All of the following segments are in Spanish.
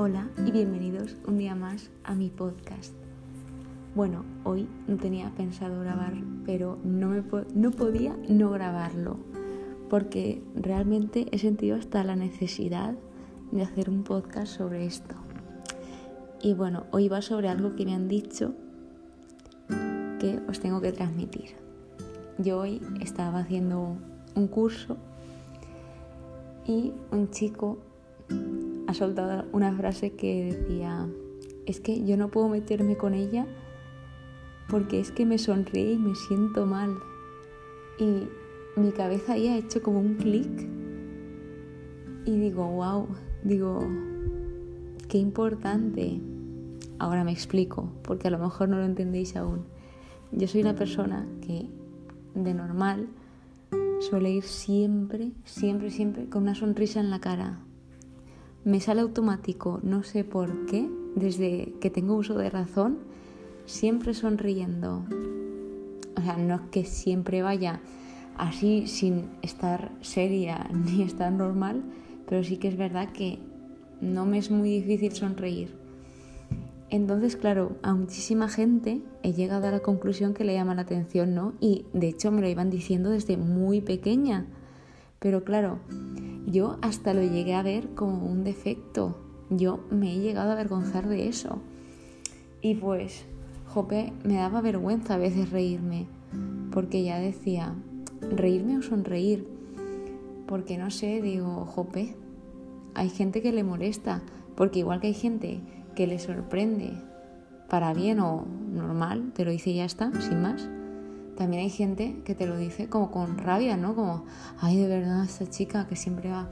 Hola y bienvenidos un día más a mi podcast. Bueno, hoy no tenía pensado grabar, pero no, me no podía no grabarlo, porque realmente he sentido hasta la necesidad de hacer un podcast sobre esto. Y bueno, hoy va sobre algo que me han dicho que os tengo que transmitir. Yo hoy estaba haciendo un curso y un chico ha soltado una frase que decía, es que yo no puedo meterme con ella porque es que me sonríe y me siento mal. Y mi cabeza ahí ha hecho como un clic y digo, wow, digo, qué importante. Ahora me explico, porque a lo mejor no lo entendéis aún. Yo soy una persona que de normal suele ir siempre, siempre, siempre con una sonrisa en la cara me sale automático, no sé por qué, desde que tengo uso de razón, siempre sonriendo. O sea, no es que siempre vaya así sin estar seria ni estar normal, pero sí que es verdad que no me es muy difícil sonreír. Entonces, claro, a muchísima gente he llegado a la conclusión que le llama la atención, ¿no? Y de hecho me lo iban diciendo desde muy pequeña. Pero claro, yo hasta lo llegué a ver como un defecto. Yo me he llegado a avergonzar de eso. Y pues, jope, me daba vergüenza a veces reírme. Porque ya decía, reírme o sonreír. Porque no sé, digo, jope, hay gente que le molesta. Porque igual que hay gente que le sorprende para bien o normal, te lo dice y ya está, sin más también hay gente que te lo dice como con rabia, ¿no? Como, ay, de verdad, esta chica que siempre va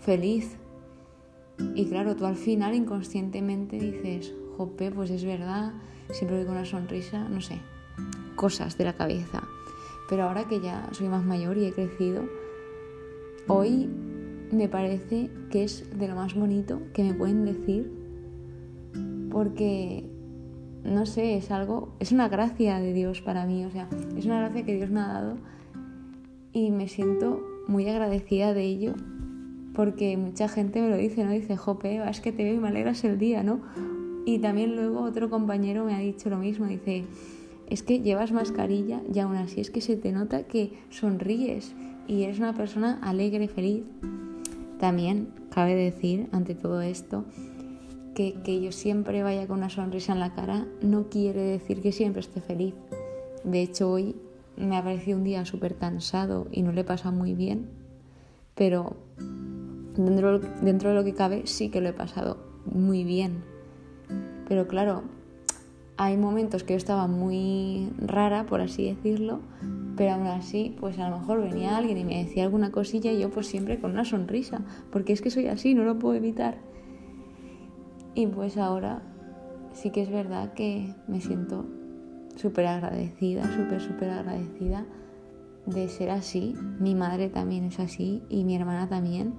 feliz. Y claro, tú al final inconscientemente dices, jope, pues es verdad, siempre voy con una sonrisa, no sé, cosas de la cabeza. Pero ahora que ya soy más mayor y he crecido, hoy me parece que es de lo más bonito que me pueden decir porque no sé, es algo, es una gracia de Dios para mí, o sea, es una gracia que Dios me ha dado y me siento muy agradecida de ello porque mucha gente me lo dice, ¿no? Dice, jope, es que te veo y me alegras el día, ¿no? Y también luego otro compañero me ha dicho lo mismo, dice, es que llevas mascarilla y aún así es que se te nota que sonríes y eres una persona alegre, feliz. También cabe decir, ante todo esto, que, yo siempre vaya con una sonrisa en la cara no quiere decir que siempre esté feliz. De hecho, hoy me ha parecido un día súper cansado y no le pasa muy bien, pero dentro, dentro de lo que cabe sí que lo he pasado muy bien. Pero claro, hay momentos que yo estaba muy rara, por así decirlo, pero aún así, pues a lo mejor venía alguien y me decía alguna cosilla y yo pues siempre con una sonrisa, porque es que soy así, no lo puedo evitar. Y pues ahora sí que es verdad que me siento súper agradecida, súper, súper agradecida de ser así. Mi madre también es así y mi hermana también.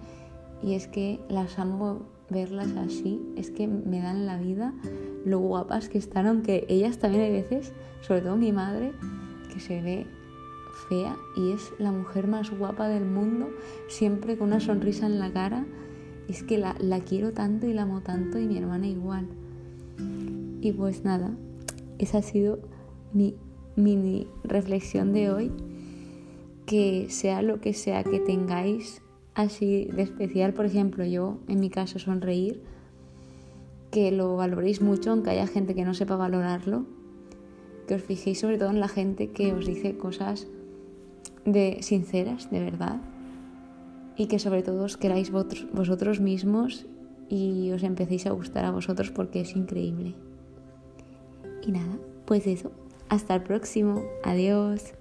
Y es que las amo verlas así, es que me dan la vida lo guapas que están, aunque ellas también hay veces, sobre todo mi madre, que se ve fea y es la mujer más guapa del mundo, siempre con una sonrisa en la cara es que la, quiero tanto y la amo tanto y mi hermana igual. Y pues nada, esa ha sido mi mini reflexión de hoy. Que sea lo que sea que tengáis así de especial, por ejemplo, yo en mi caso sonreír, que lo valoréis mucho, aunque haya gente que no sepa valorarlo, que os fijéis sobre todo en la gente que os dice cosas de sinceras, de verdad, y que sobre todo os queráis vosotros mismos y os empecéis a gustar a vosotros porque es increíble. Y nada, pues eso, hasta el próximo, adiós.